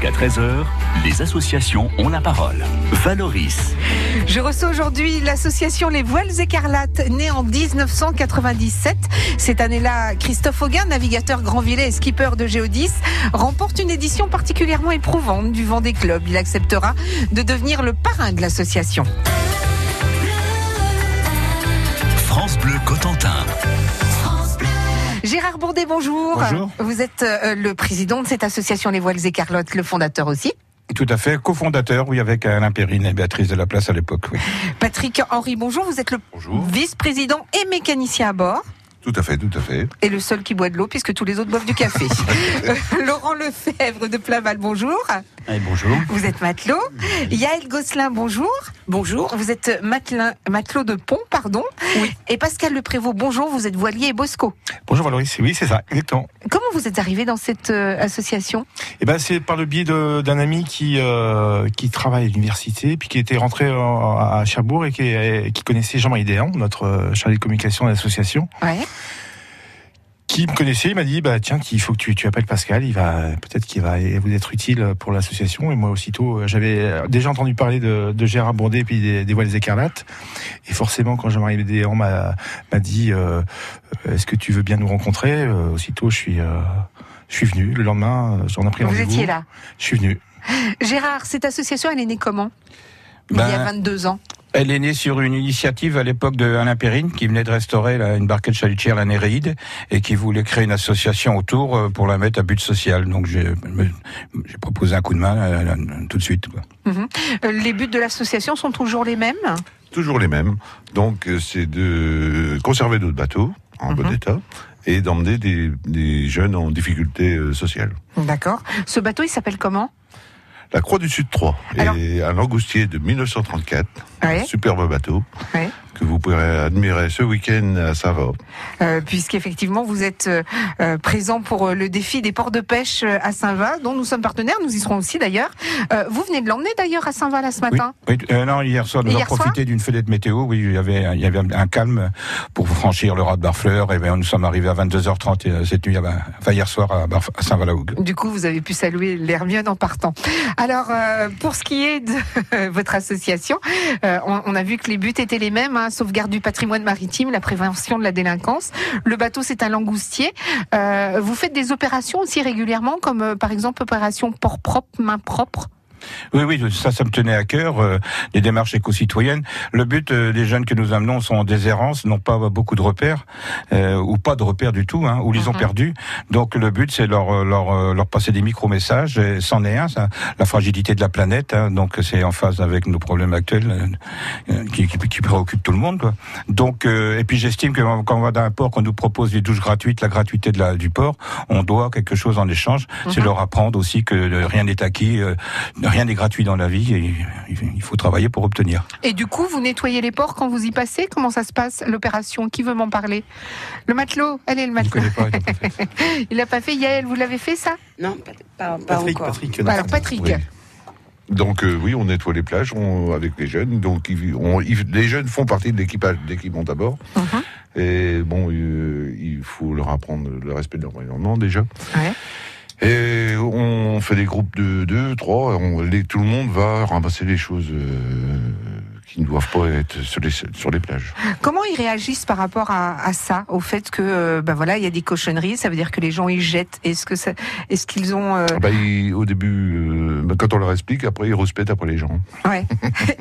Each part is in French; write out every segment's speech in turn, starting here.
Jusqu'à 13h, les associations ont la parole. Valoris. Je reçois aujourd'hui l'association Les Voiles Écarlates, née en 1997. Cette année-là, Christophe Auguin, navigateur Grandvillet et skipper de Géodis, remporte une édition particulièrement éprouvante du vent des clubs. Il acceptera de devenir le parrain de l'association. France Bleu Cotentin. Gérard Bourdet, bonjour. Bonjour. Vous êtes euh, le président de cette association Les Voiles Écarlates, le fondateur aussi. Tout à fait, cofondateur, oui, avec Alain Perrine et Béatrice de la Place à l'époque, oui. Patrick Henry, bonjour. Vous êtes le vice-président et mécanicien à bord. Tout à fait, tout à fait. Et le seul qui boit de l'eau, puisque tous les autres boivent du café. Euh, Laurent Lefebvre de Plaval, bonjour. bonjour. Vous êtes matelot. Yaël Gosselin, bonjour. Bonjour. Vous êtes matelin, matelot de pont, pardon. Oui. Et Pascal Le Prévost, bonjour. Vous êtes voilier et bosco. Bonjour Valoris, oui, c'est ça, exactement. Comment vous êtes arrivé dans cette euh, association? Et ben, c'est par le biais de- d'un ami qui, euh, qui travaille à l'université, puis qui était rentré en- à Cherbourg et qui, et qui connaissait Jean-Marie Déhan, notre euh, chargé de communication de l'association, Ouais. Qui me connaissait, il m'a dit, bah, tiens, il faut que tu, tu appelles Pascal, il va, peut-être qu'il va vous être utile pour l'association. Et moi, aussitôt, euh, j'avais déjà entendu parler de, de Gérard Bourdet et puis des, des Voiles Écarlates. Et forcément, quand Jean-Marie Déhan m'a, m'a dit, euh, est-ce que tu veux bien nous rencontrer? Euh, aussitôt, je suis, euh, je suis venu. Le lendemain, euh, j'en ai pris Vous rendez-vous. étiez là. Je suis venu. Gérard, cette association, elle est née comment? Il y Ben, a 22 ans. Elle est née sur une initiative à l'époque de Alain Perrine qui venait de restaurer une barquette chalutière, la Néréide, et qui voulait créer une association autour euh, pour la mettre à but social. Donc j'ai proposé un coup de main euh, là, tout de suite. quoi. Euh, Les buts de l'association sont toujours les mêmes Toujours les mêmes. Donc, euh, c'est de conserver notre bateau en bon état et d'emmener des, des jeunes en difficulté euh, sociale. D'accord. Ce bateau, il s'appelle comment? La Croix du Sud 3 Alors- est un langoustier de 1934. Ouais. Un superbe bateau Ouais. Que vous pourrez admirer ce week-end à Sava. Euh, puisqu'effectivement vous êtes euh, euh, présent pour euh, le défi des ports de pêche à Saint-Va, dont nous sommes partenaires, nous y serons aussi d'ailleurs. Euh, vous venez de l'emmener d'ailleurs à Saint-Va là ce matin oui, non, hier soir, nous avons profité d'une fenêtre météo. Oui, il y avait, il y avait un calme pour franchir le raz de Barfleur. Et bien, nous sommes arrivés à 22h30 euh, cette nuit, enfin hier soir à, Barf- à Saint-Valahougue. Du coup, vous avez pu saluer l'Hermione en partant. Alors, pour ce qui est de votre association, on, on a vu que les buts étaient les mêmes hein, sauvegarde du patrimoine maritime, la prévention de la délinquance. Le bateau, c'est un langoustier. Euh, vous faites des opérations aussi régulièrement, comme euh, par exemple opération port propre, main propre? Oui, oui, ça, ça me tenait à cœur, euh, les démarches éco-citoyennes. Le but euh, des jeunes que nous amenons sont en déshérence, n'ont pas beaucoup de repères, euh, ou pas de repères du tout, hein, ou les ont Mhm. perdus. Donc le but, c'est leur, euh, leur, euh, leur passer des micro-messages, c'en est un, ça, la fragilité de la planète, hein, donc c'est en phase avec nos problèmes actuels euh, qui, qui, qui préoccupent tout le monde. Quoi. Donc, euh, et puis j'estime que quand on va dans un port, qu'on nous propose des douches gratuites, la gratuité de la, du port, on doit quelque chose en échange. C'est Mhm. leur apprendre aussi que rien n'est acquis, euh, rien n'est gratuit dans la vie et il faut travailler pour obtenir. Et du coup, vous nettoyez les ports quand vous y passez? Comment ça se passe, l'opération? Qui veut m'en parler? Le matelot Elle est le Je ne matelot. connais pas. il l'a pas fait, Yael, vous l'avez fait ça? Non, pas, pas, pas Patrick, encore. Patrick. Alors, Patrick. Oui. Donc euh, oui, on nettoie les plages on- avec les jeunes. Donc ils- on- ils- les jeunes font partie de l'équipage d'équipe monte à bord. Mhm. Et bon, euh, il faut leur apprendre le respect de l'environnement déjà. Ouais. Et on fait des groupes de deux, trois. On, les, tout le monde va ramasser les choses euh, qui ne doivent pas être sur les, sur les plages. Comment ils réagissent par rapport à, à ça, au fait que, euh, bah voilà, il y a des cochonneries, ça veut dire que les gens ils jettent. Est-ce que est-ce qu'ils ont, euh, Bah, ils- au début, euh, bah, quand on leur explique, après ils respectent après les gens. ouais.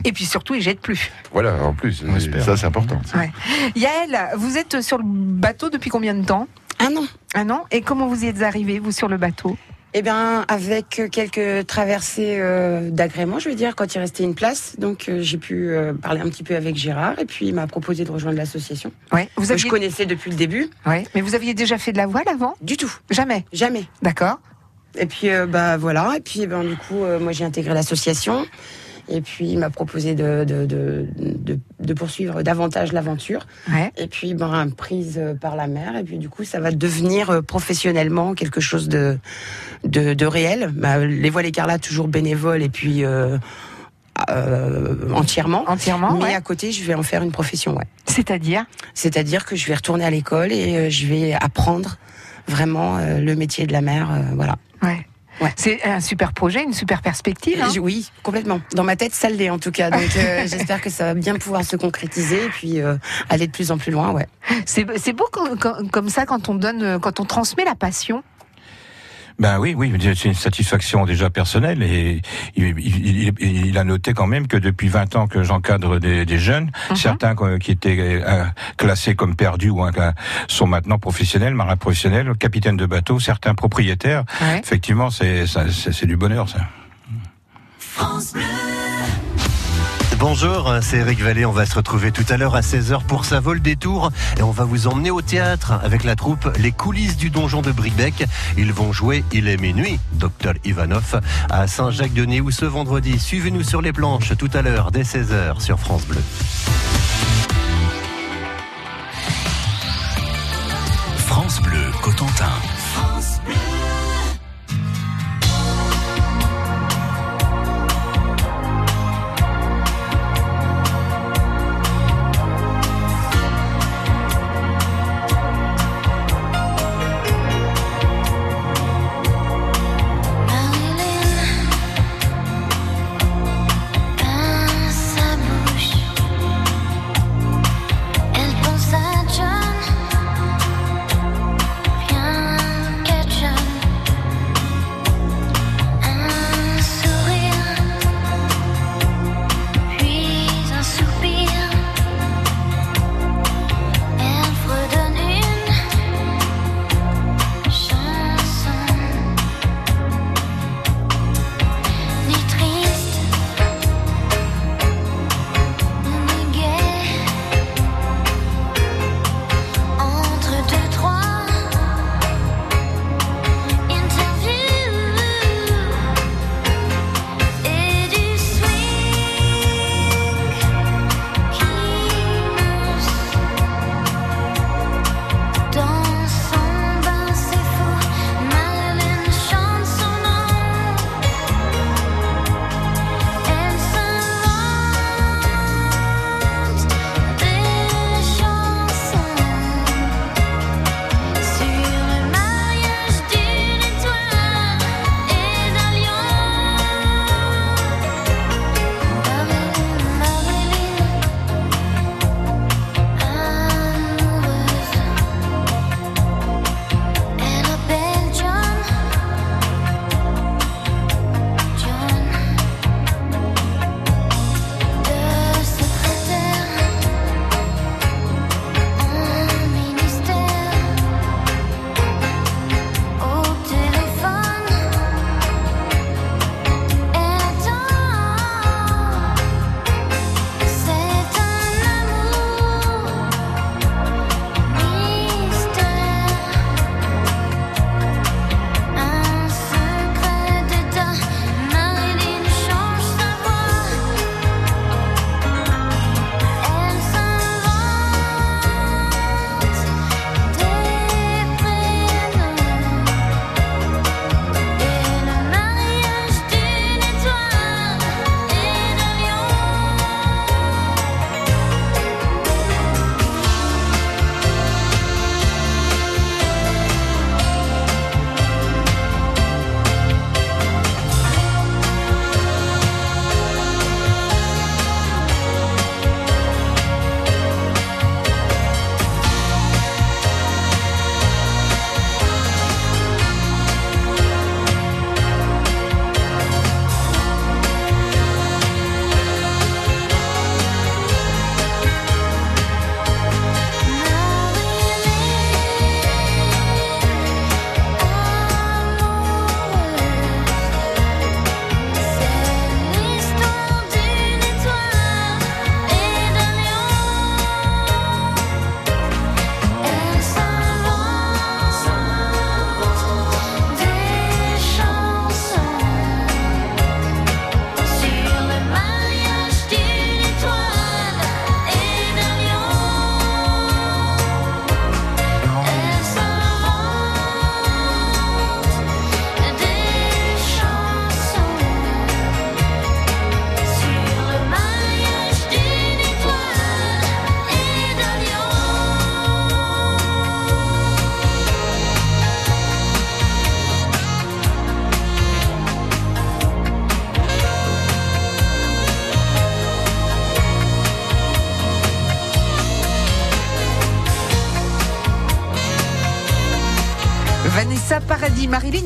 Et puis surtout ils jettent plus. Voilà, en plus, ça c'est important. Ouais. Yael, vous êtes sur le bateau depuis combien de temps? Un an. Un an. Et comment vous y êtes arrivé, vous, sur le bateau? Eh bien, avec quelques traversées euh, d'agrément, je veux dire, quand il restait une place. Donc, euh, j'ai pu euh, parler un petit peu avec Gérard et puis il m'a proposé de rejoindre l'association. Ouais. Vous Que aviez, je connaissais depuis le début. ouais. Mais vous aviez déjà fait de la voile avant? Du tout. Jamais? Jamais. D'accord. Et puis, euh, bah voilà. Et puis, ben, du coup, euh, moi, j'ai intégré l'association. Et puis, il m'a proposé de, de, de, de, de poursuivre davantage l'aventure. Ouais. Et puis, ben, prise par la mer. Et puis, du coup, ça va devenir euh, professionnellement quelque chose de, de, de réel. Bah, les voiles écarlates, toujours bénévoles et puis euh, euh, entièrement. Entièrement. Mais ouais. à côté, je vais en faire une profession, ouais. C'est-à-dire? C'est-à-dire que je vais retourner à l'école et euh, je vais apprendre vraiment euh, le métier de la mer, euh, voilà. Ouais. Ouais. C'est un super projet, une super perspective. hein. Oui, complètement. Dans ma tête, ça l'est en tout cas. Donc euh, j'espère que ça va bien pouvoir se concrétiser et puis euh, aller de plus en plus loin. Ouais. C'est c'est beau comme, comme- ça quand on donne, quand on transmet la passion. Ben oui, oui, c'est une satisfaction déjà personnelle et il, il- il- il a noté quand même que depuis 20 ans que j'encadre des, des jeunes, Mhm. certains qui étaient euh, classés comme perdus ou sont maintenant professionnels, marins professionnels, capitaines de bateau, certains propriétaires. Ouais. Effectivement, c'est ça- c'est c'est du bonheur ça. Bonjour, c'est Eric Vallée. On va se retrouver tout à l'heure à 16h pour sa vol des tours. Et on va vous emmener au théâtre avec la troupe Les coulisses du donjon de Bribec. Ils vont jouer Il est minuit, Dr Ivanov, à Saint-Jacques-de-Néou ce vendredi. Suivez-nous sur les planches tout à l'heure dès 16h sur France Bleu.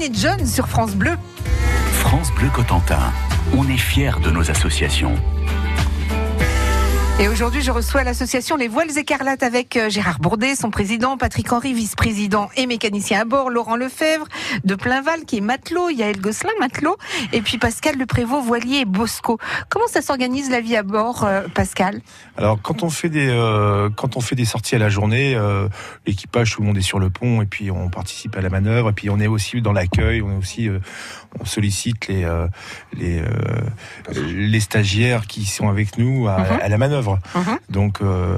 Et John sur France Bleu. France Bleu Cotentin. On est fiers de nos associations. Et aujourd'hui, je reçois l'association Les Voiles Écarlates avec euh, Gérard Bourdet, son président, Patrick Henry, vice-président et mécanicien à bord, Laurent Lefebvre de Plainval, qui est matelot, Yael Gosselin, matelot, et puis Pascal Le Prévost, voilier et Bosco. Comment ça s'organise la vie à bord, euh, Pascal? Alors quand on fait des euh, quand on fait des sorties à la journée, euh, l'équipage tout le monde est sur le pont et puis on participe à la manœuvre et puis on est aussi dans l'accueil, on est aussi euh, on sollicite les euh, les euh, les stagiaires qui sont avec nous à, Mhm. à la manœuvre. Mhm. Donc euh,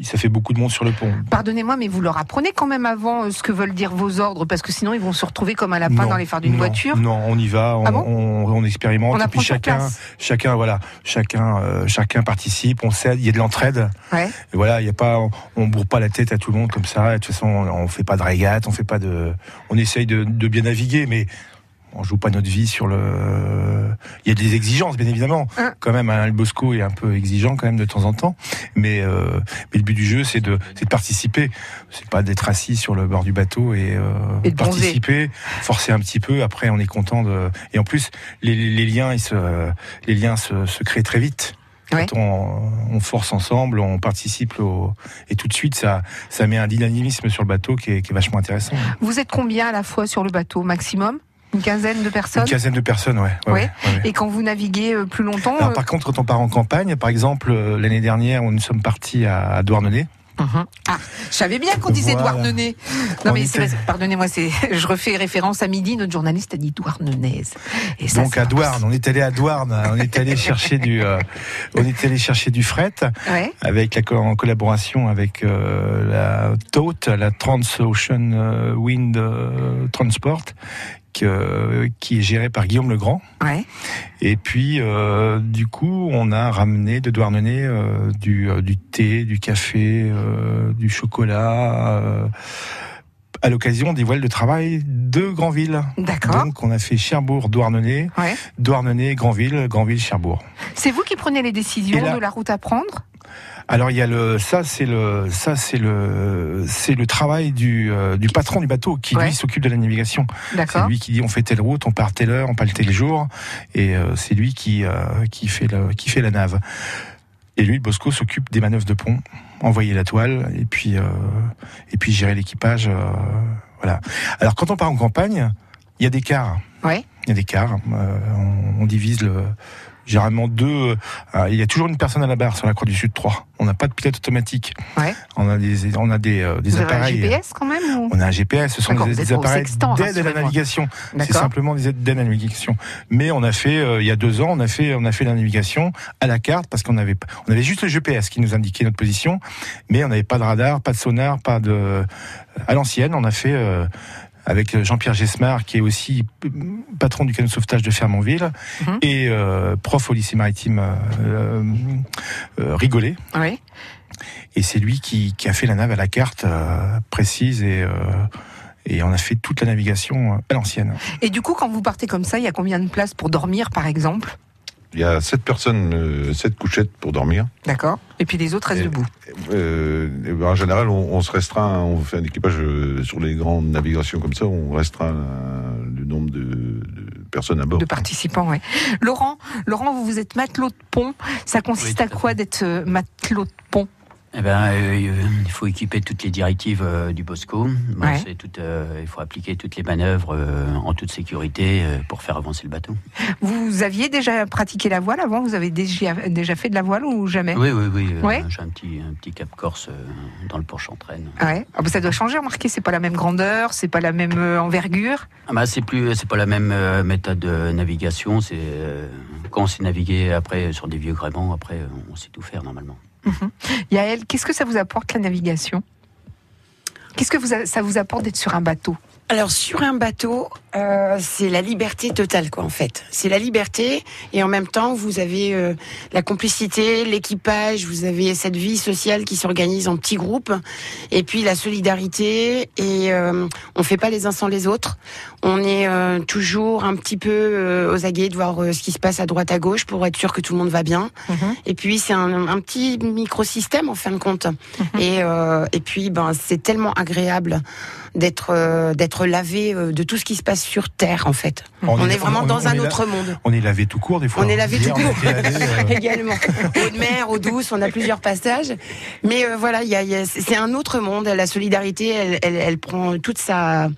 ça fait beaucoup de monde sur le pont. Pardonnez-moi, mais vous leur apprenez quand même avant euh, ce que veulent dire vos ordres, parce que sinon ils vont se retrouver comme un lapin Non, dans les phares d'une voiture. Non, on y va, on, Ah bon on, on expérimente On et puis chacun place. chacun voilà, chacun euh, chacun participe, on s'aide, il y a de l'entraide. Ouais. Voilà, il y a pas, on, on bourre pas la tête à tout le monde comme ça. Et de toute façon, on, on fait pas de régate, on fait pas de, on essaye de, de bien naviguer, mais on joue pas notre vie sur le. Il y a des exigences, bien évidemment. Hein. Quand même, le Bosco est un peu exigeant quand même de temps en temps, mais euh, mais le but du jeu, c'est de, de participer. C'est pas d'être assis sur le bord du bateau et, euh, Et participer, forcer un petit peu. Après, on est content de. Et en plus, les, liens, ils se, les liens se, se créent très vite. Ouais. Quand on, on force ensemble, on participe au, et tout de suite, ça, ça met un dynamisme sur le bateau qui est, qui est vachement intéressant. Vous êtes combien à la fois sur le bateau maximum? Une quinzaine de personnes Une quinzaine de personnes, ouais. ouais, Ouais. ouais, ouais. Et quand vous naviguez euh, plus longtemps Alors, euh, par contre, quand on part en campagne, par exemple, euh, l'année dernière, on nous sommes partis à, à Douarnenez. Mhm. Ah, je savais bien qu'on disait Voilà. Douarnenez. Non On mais était- pardonnez-moi, je refais référence à midi. Notre journaliste a dit Douarnenaise. Et ça, Donc à pas Douarn, on est allé à Douarn, on est allé chercher du, euh, on est allé chercher du fret. Ouais. avec la co- en collaboration avec euh, la TOT, la Trans Ocean Wind Transport, qui est gérée par Guillaume Legrand. Ouais. Et puis, euh, du coup, on a ramené de Douarnenez euh, du, euh, du thé, du café, du chocolat, à l'occasion des voiles de travail de Granville. D'accord. Donc, on a fait Cherbourg, Douarnenez, Ouais. Douarnenez, Granville, Granville, Cherbourg. C'est vous qui prenez les décisions là- de la route à prendre? Alors, il y a le, ça, c'est le, ça, c'est le, c'est le travail du, euh, du patron du bateau qui Ouais. lui s'occupe de la navigation. C'est lui qui dit on fait telle route, on part telle heure, on part tel jour, et euh, c'est lui qui euh, qui fait le qui fait la nave. Et lui, Bosco s'occupe des manœuvres de pont, envoyer la toile, et puis euh, et puis gérer l'équipage. euh, voilà. Alors quand on part en campagne, il y a des quarts. Ouais. Il y a des quarts. euh, on, on divise le généralement deux. euh, il y a toujours une personne à la barre sur la Croix du Sud 3. On n'a pas de pilote automatique. Ouais. On a des on a des, euh, des Vous avez un appareils. GPS quand même ou... On a un GPS, ce sont des, appareils d'aide à la navigation. C'est simplement des aides d'aide à la navigation. Mais on a fait, euh, il y a deux ans, on a fait, on a fait la navigation à la carte parce qu'on avait, on avait juste le GPS qui nous indiquait notre position, mais on n'avait pas de radar, pas de sonar, pas de, à l'ancienne, on a fait. euh, avec Jean-Pierre Gesmar, qui est aussi euh, patron du canot de sauvetage de Fermonville Mhm. et euh, prof au lycée maritime euh, euh, Rigolet. Ouais. Et c'est lui qui, qui a fait la nave à la carte euh, précise et, euh, et on a fait toute la navigation euh, à l'ancienne. Et du coup, quand vous partez comme ça, il y a combien de places pour dormir, par exemple? Il y a sept personnes, euh, sept couchettes pour dormir. D'accord. Et puis les autres restent Et- debout. Euh, ben, en général, on, on se restreint, on fait un équipage euh, sur les grandes navigations comme ça, on restreint euh, le nombre de, de personnes à bord. De participants, ouais. Laurent, Laurent, vous, vous êtes matelot de pont. Ça consiste Oui, à quoi d'être matelot de pont? Eh ben, euh, il faut équiper toutes les directives euh, du Bosco. Bon, Ouais. c'est tout, euh, il faut appliquer toutes les manœuvres en toute sécurité pour faire avancer le bateau. Vous aviez déjà pratiqué la voile avant? Vous avez déjà, déjà fait de la voile ou jamais? Oui, oui, oui. Ouais. J'ai un petit, un petit cap corse dans le Porche-Entraîne. Ouais. Ah bah ça doit changer, remarquez, c'est pas la même grandeur, c'est pas la même envergure. Ah bah, c'est plus, c'est pas la même méthode de navigation. C'est quand on s'est navigué après sur des vieux gréements, après on sait tout faire normalement. Yael, qu'est-ce que ça vous apporte la navigation? Qu'est-ce que ça vous apporte d'être sur un bateau? Alors sur un bateau, euh, c'est la liberté totale quoi en fait. C'est la liberté et en même temps vous avez euh, la complicité, l'équipage, vous avez cette vie sociale qui s'organise en petits groupes et puis la solidarité et euh, on fait pas les uns sans les autres. On est euh, toujours un petit peu euh, aux aguets de voir euh, ce qui se passe à droite à gauche pour être sûr que tout le monde va bien. Et puis c'est un, un petit microsystème en fin de compte. Et, euh, et puis ben c'est tellement agréable d'être d'être lavé de tout ce qui se passe sur Terre en fait. On, est, vraiment dans un autre monde. On est lavé tout court des fois. On est lavé Hier, tout court. lavé, euh, également. Eau de mer, eau douce, on a plusieurs passages. Mais euh, voilà, il y a- il y a- c'est un autre monde. La solidarité, elle, elle, elle prend toute sa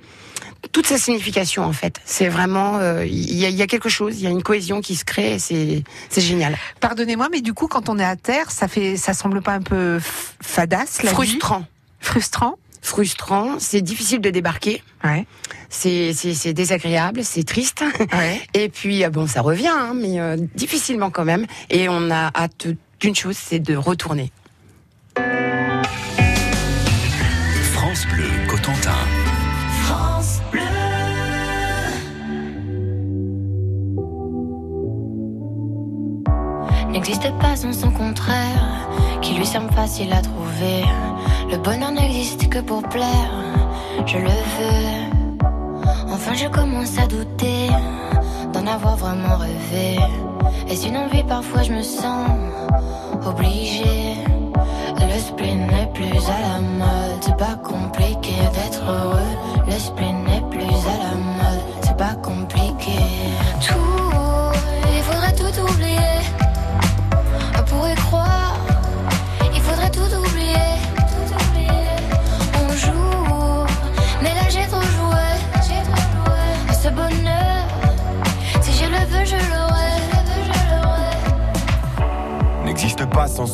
toute sa signification en fait. C'est vraiment, euh, il y, a, il y a quelque chose, il y a une cohésion qui se crée. et C'est c'est génial. Pardonnez-moi, mais du coup, quand on est à terre, ça fait, ça semble pas un peu f- fadasse, la vie? Frustrant? Frustrant. C'est difficile de débarquer, Ouais. c'est c'est- c'est désagréable, c'est triste. Ouais. Et puis, euh, bon, ça revient, hein, mais euh, difficilement quand même. Et on a hâte d'une chose, c'est de retourner. France Bleu Cotentin. N'existe pas sans son contraire, qui lui semble facile à trouver. Le bonheur n'existe que pour plaire, je le veux. Enfin, je commence à douter d'en avoir vraiment rêvé. Est-ce une envie Parfois, je me sens obligée. Le spleen n'est plus à la mode, c'est pas compliqué d'être heureux. Le spleen n'est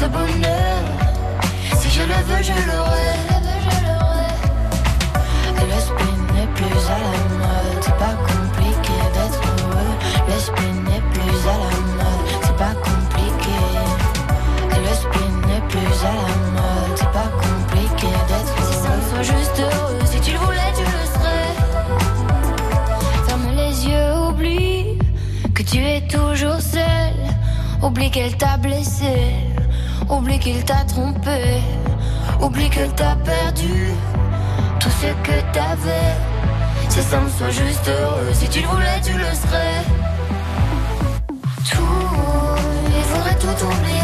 Ce bonheur. Si je le veux, je l'aurai. Le spleen n'est plus à la mode. C'est pas compliqué d'être heureux. Le spleen n'est plus à la mode. C'est pas compliqué. Le spleen n'est plus à la mode, c'est pas compliqué d'être heureux. Si ça me soit juste heureux, si tu le voulais, tu le serais. Ferme les yeux, oublie que tu es toujours seul. Oublie qu'elle t'a blessé, oublie qu'il t'a trompé, oublie que t'as perdu tout ce que t'avais. Si ça me soit juste heureux, si tu le voulais, tu le serais. Tout, il faudrait tout oublier.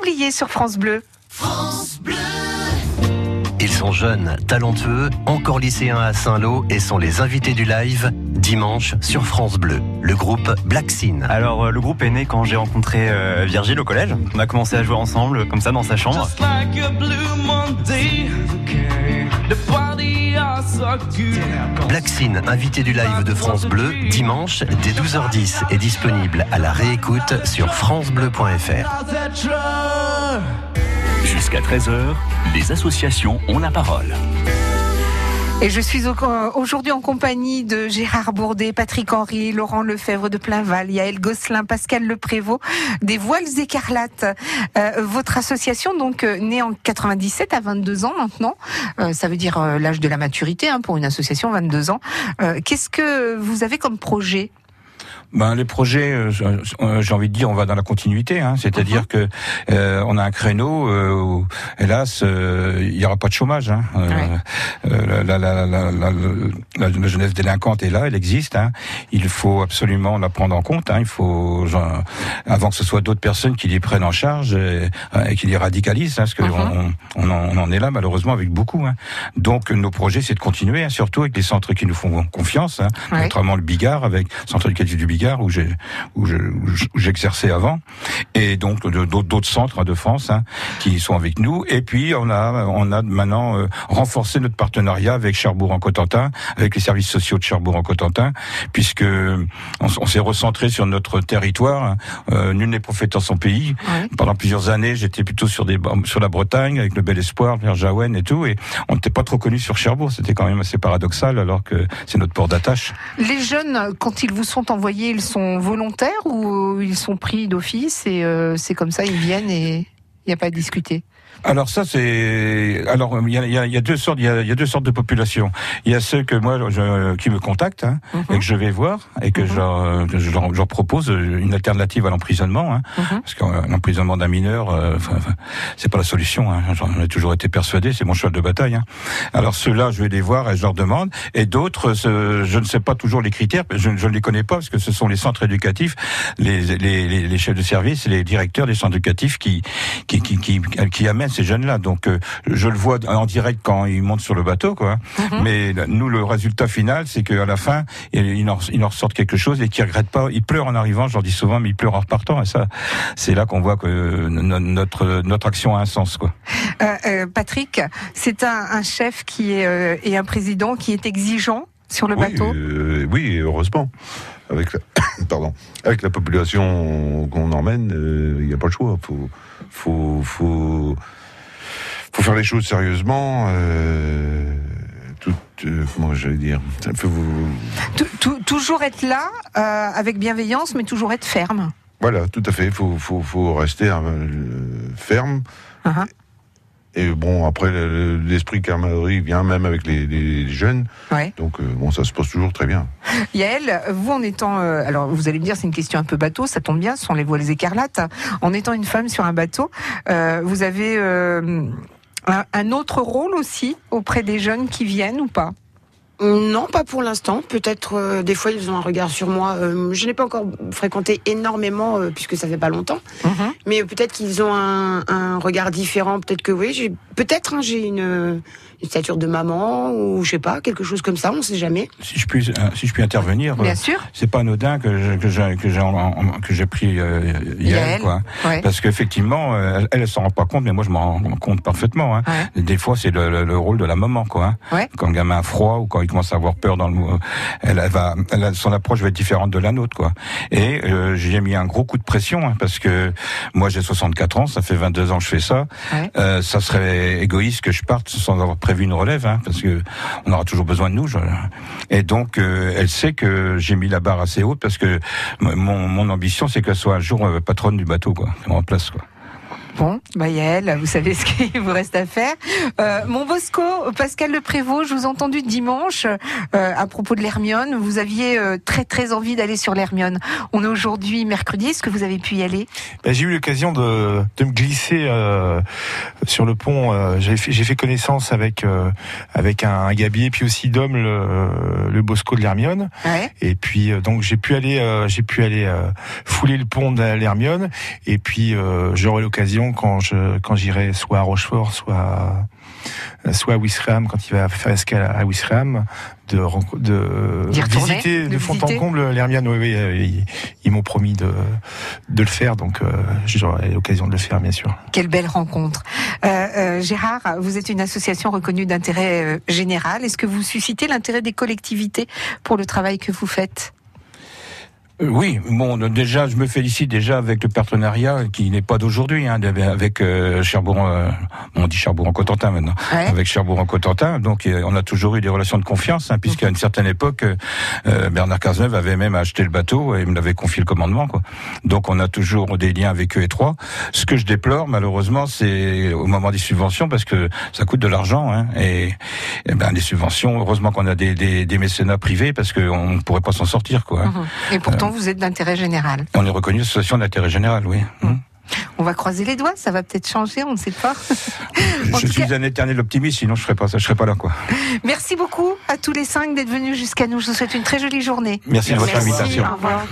Angèle, tout oublié sur France Bleu. Ils sont jeunes, talentueux, encore lycéens à Saint-Lô et sont les invités du live dimanche sur France Bleu. Le groupe Black Sin. Alors euh, le groupe est né quand j'ai rencontré euh, Virgile au collège. On a commencé à jouer ensemble comme ça dans sa chambre. Black Sin, invité du live de France Bleu, dimanche dès 12h10 est disponible à la réécoute sur francebleu.fr. Jusqu'à 13h, les associations ont la parole. Et je suis au- aujourd'hui en compagnie de Gérard Bourdet, Patrick Henry, Laurent Lefebvre de Plainval, Yaël Gosselin, Pascal Leprévost, des Voiles Écarlates. Euh, votre association, donc euh, née en 97 à 22 ans maintenant, euh, ça veut dire l'âge de la maturité hein, pour une association, 22 ans. Qu'est-ce que vous avez comme projet? Ben les projets, euh, euh, j'ai envie de dire, on va dans la continuité. Hein, C'est-à-dire que euh, on a un créneau. euh, où, hélas, euh, il y aura pas de chômage. Hein. Euh, la, la, la, la, la- la- la jeunesse délinquante est là, elle existe. Hein. Il faut absolument la prendre en compte. Hein. Il faut, genre, avant que ce soit d'autres personnes qui les prennent en charge et, et qui les radicalisent, hein, parce que on, on, en, on en est là malheureusement avec beaucoup. Hein. Donc nos projets, c'est de continuer, hein, surtout avec les centres qui nous font confiance, hein, Ouais. notamment le Bigard, avec le centre éducatif du Bigard où je- j'exerçais avant, et donc d'autres centres hein, de France hein, qui sont avec nous. Et puis on a on a maintenant euh, renforcé notre partenariat avec Cherbourg en Cotentin, avec les services sociaux de Cherbourg en Cotentin, puisque on, s'est recentré sur notre territoire. Euh, nul n'est prophète en son pays. Pendant plusieurs années, j'étais plutôt sur des sur la Bretagne avec le Bel Espoir, vers Jaouen et tout, et on n'était pas trop connu sur Cherbourg. C'était quand même assez paradoxal, alors que c'est notre port d'attache. Les jeunes, quand ils vous sont envoyés, ils sont volontaires ou ils sont pris d'office et euh, c'est comme ça, ils viennent et il n'y a pas à discuter? Alors ça c'est alors il y a, y a- y a deux sortes il y y a deux sortes de populations. Il y a ceux que moi je, qui me contactent hein, et que je vais voir et que je, leur, que je, leur, je leur propose une alternative à l'emprisonnement hein, parce que euh, l'emprisonnement d'un mineur euh, enfin, c'est pas la solution. Hein, J'en ai toujours été persuadé, c'est mon cheval de bataille. Hein. Alors ceux-là je vais les voir et je leur demande et d'autres je ne sais pas toujours les critères, je, je ne les connais pas parce que ce sont les centres éducatifs, les, les, les, les chefs de service, les directeurs des centres éducatifs qui qui qui, qui, qui amènent ces jeunes-là. Donc euh, je le vois en direct quand ils montent sur le bateau, quoi. Mais nous, le résultat final, c'est qu'à la fin, ils en, ils en ressortent quelque chose et qu'ils regrettent pas. Ils pleurent en arrivant, je leur dis souvent, mais ils pleurent en repartant. Et ça, c'est là qu'on voit que no- notre notre action a un sens, quoi. Euh, euh, Patrick, c'est un, un chef qui est euh, et un président qui est exigeant sur le bateau. Euh, oui, heureusement. Avec la, pardon, avec la population qu'on emmène, euh, il n'y a pas le choix. Faut, faut, faut, faut faire les choses sérieusement. Euh, tout, euh, comment j'allais dire Ça vous- toujours être là euh, avec bienveillance, mais toujours être ferme. Voilà, tout à fait. Il faut, faut, faut rester euh, ferme. Uh-huh. Et bon, après, le- le- l'esprit camaraderie vient même avec les, jeunes. Ouais. Donc, euh, bon, ça se passe toujours très bien. Yael, vous en étant, euh, alors vous allez me dire c'est une question un peu bateau, ça tombe bien, ce sont les voiles écarlates. En étant une femme sur un bateau, euh, vous avez un, un autre rôle aussi auprès des jeunes qui viennent ou pas? Non, pas pour l'instant. Peut-être euh, des fois ils ont un regard sur moi. Euh, je n'ai pas encore fréquenté énormément euh, puisque ça fait pas longtemps. Mais peut-être qu'ils ont un, un regard différent. Peut-être que oui. j'ai- Peut-être hein, j'ai une, une stature de maman ou je sais pas quelque chose comme ça. On sait jamais. Si je puis, si je puis intervenir, Bien sûr. c'est pas anodin que je- que j'ai que j'ai pris euh, Yael, quoi. ouais. Parce qu'effectivement, elle, elle s'en rend pas compte, mais moi je m'en rends compte parfaitement. Hein. Des fois, c'est le, le- le rôle de la maman, quoi. hein. Quand le gamin a froid ou quand il commence à avoir peur dans le, elle, va, elle son approche va être différente de la nôtre, quoi. Et euh, j'ai mis un gros coup de pression hein, parce que moi j'ai 64 ans, ça fait 22 ans que je fais ça. Euh, ça serait égoïste que je parte sans avoir prévu une relève, hein, parce que on aura toujours besoin de nous. je- Et donc, euh, elle sait que j'ai mis la barre assez haute parce que mon, mon ambition, c'est qu'elle soit un jour patronne du bateau, quoi, en place, quoi. Bon, bah Yael, vous savez ce qu'il vous reste à faire. Euh, mon Bosco, Pascal Le Prévost, je vous ai entendu dimanche euh, à propos de l'Hermione. Vous aviez euh, très très envie d'aller sur l'Hermione. On est aujourd'hui mercredi. Est-ce que vous avez pu y aller? Ben, j'ai eu l'occasion de, de me glisser sur le pont. j'ai fait, connaissance avec avec un, un gabier, puis aussi Dom, le, le Bosco de l'Hermione. Ouais. Et puis donc j'ai pu aller j'ai pu aller fouler le pont de l'Hermione. Et puis j'aurai l'occasion quand je quand j'irai soit à Rochefort, soit à- soit à Ouistreham quand il va faire escale à Ouistreham de de retourner, visiter de de fond en comble l'Hermione. Oui, oui, euh, ils, ils m'ont promis de de le faire, donc euh, j'aurai l'occasion de le faire bien sûr. Quelle belle rencontre. Euh, euh, Gérard, vous êtes une association reconnue d'intérêt euh, général. Est-ce que vous suscitez l'intérêt des collectivités pour le travail que vous faites? Euh, Oui, bon, déjà, je me félicite déjà avec le partenariat qui n'est pas d'aujourd'hui, hein, avec euh, Cherbourg, euh, on dit Cherbourg-en-Cotentin maintenant, Ouais. avec Cherbourg-en-Cotentin. Donc, euh, on a toujours eu des relations de confiance, hein, puisqu'à une certaine époque, euh, euh, Bernard Cazeneuve avait même acheté le bateau et me l'avait confié le commandement. Quoi. Donc, on a toujours des liens avec eux étroits. Ce que je déplore, malheureusement, c'est au moment des subventions, parce que ça coûte de l'argent, hein, et, et ben les subventions. Heureusement qu'on a des, des, des mécénats privés, parce qu'on ne pourrait pas s'en sortir, quoi. hein. Et pourtant, vous êtes d'intérêt général. On est reconnu association d'intérêt général, oui. Hmm. On va croiser les doigts, ça va peut-être changer, on ne sait pas. Je, suis cas- un éternel optimiste, sinon je serais pas, je serais pas là, quoi. Merci beaucoup à tous les cinq d'être venus jusqu'à nous. Je vous souhaite une très jolie journée. Merci de votre Merci, invitation. Au revoir.